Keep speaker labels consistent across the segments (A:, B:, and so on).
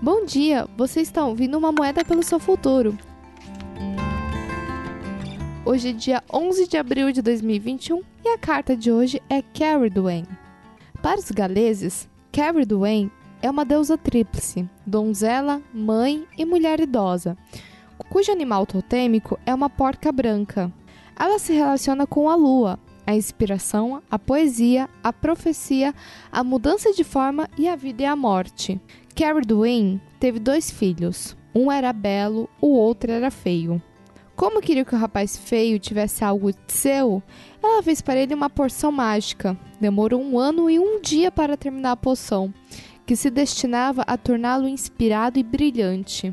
A: Bom dia, você está ouvindo uma moeda pelo seu futuro. Hoje é dia 11 de abril de 2021 e a carta de hoje é Carrie Duane. Para os galeses, Carrie Duane é uma deusa tríplice, donzela, mãe e mulher idosa, cujo animal totêmico é uma porca branca. Ela se relaciona com a lua, a inspiração, a poesia, a profecia, a mudança de forma e a vida e a morte. Carrie Duane teve dois filhos. Um era belo, o outro era feio. Como queria que o rapaz feio tivesse algo seu, ela fez para ele uma porção mágica. Demorou um ano e um dia para terminar a poção, que se destinava a torná-lo inspirado e brilhante.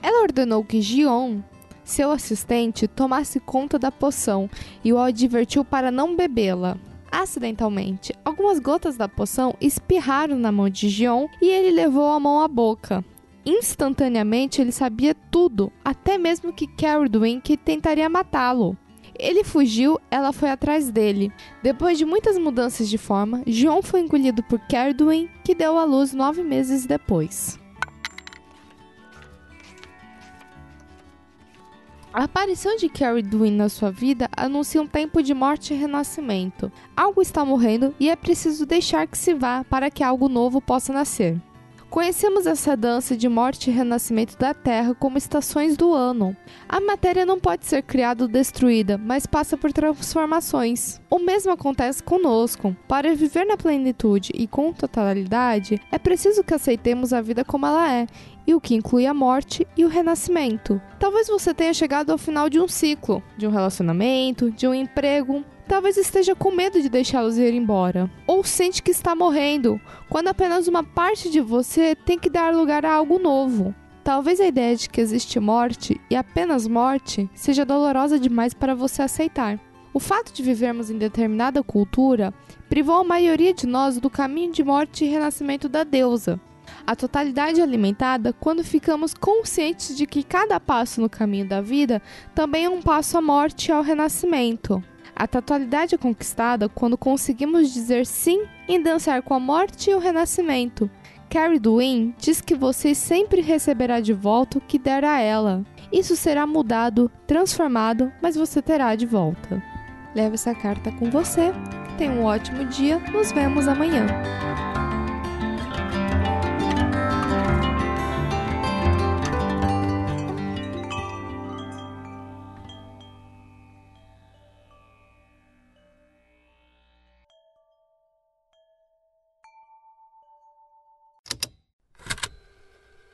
A: Ela ordenou que Gion, seu assistente, tomasse conta da poção e o advertiu para não bebê-la. Acidentalmente, algumas gotas da poção espirraram na mão de Gion e ele levou a mão à boca. Instantaneamente ele sabia tudo, até mesmo que Carradwin que tentaria matá-lo. Ele fugiu, ela foi atrás dele. Depois de muitas mudanças de forma, John foi engolido por Carradwin, que deu à luz nove meses depois. A aparição de Carrie na sua vida anuncia um tempo de morte e renascimento. Algo está morrendo e é preciso deixar que se vá para que algo novo possa nascer. Conhecemos essa dança de morte e renascimento da Terra como estações do ano. A matéria não pode ser criada ou destruída, mas passa por transformações. O mesmo acontece conosco. Para viver na plenitude e com totalidade, é preciso que aceitemos a vida como ela é, e o que inclui a morte e o renascimento. Talvez você tenha chegado ao final de um ciclo, de um relacionamento, de um emprego, talvez esteja com medo de deixá-los ir embora. Ou sente que está morrendo, quando apenas uma parte de você tem que dar lugar a algo novo. Talvez a ideia de que existe morte e apenas morte seja dolorosa demais para você aceitar. O fato de vivermos em determinada cultura privou a maioria de nós do caminho de morte e renascimento da deusa. A totalidade alimentada quando ficamos conscientes de que cada passo no caminho da vida também é um passo à morte e ao renascimento. A totalidade é conquistada quando conseguimos dizer sim e dançar com a morte e o renascimento. Carrie Dwayne diz que você sempre receberá de volta o que der a ela. Isso será mudado, transformado, mas você terá de volta. Leve essa carta com você. Tenha um ótimo dia. Nos vemos amanhã.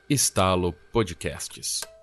B: Estalo Podcasts.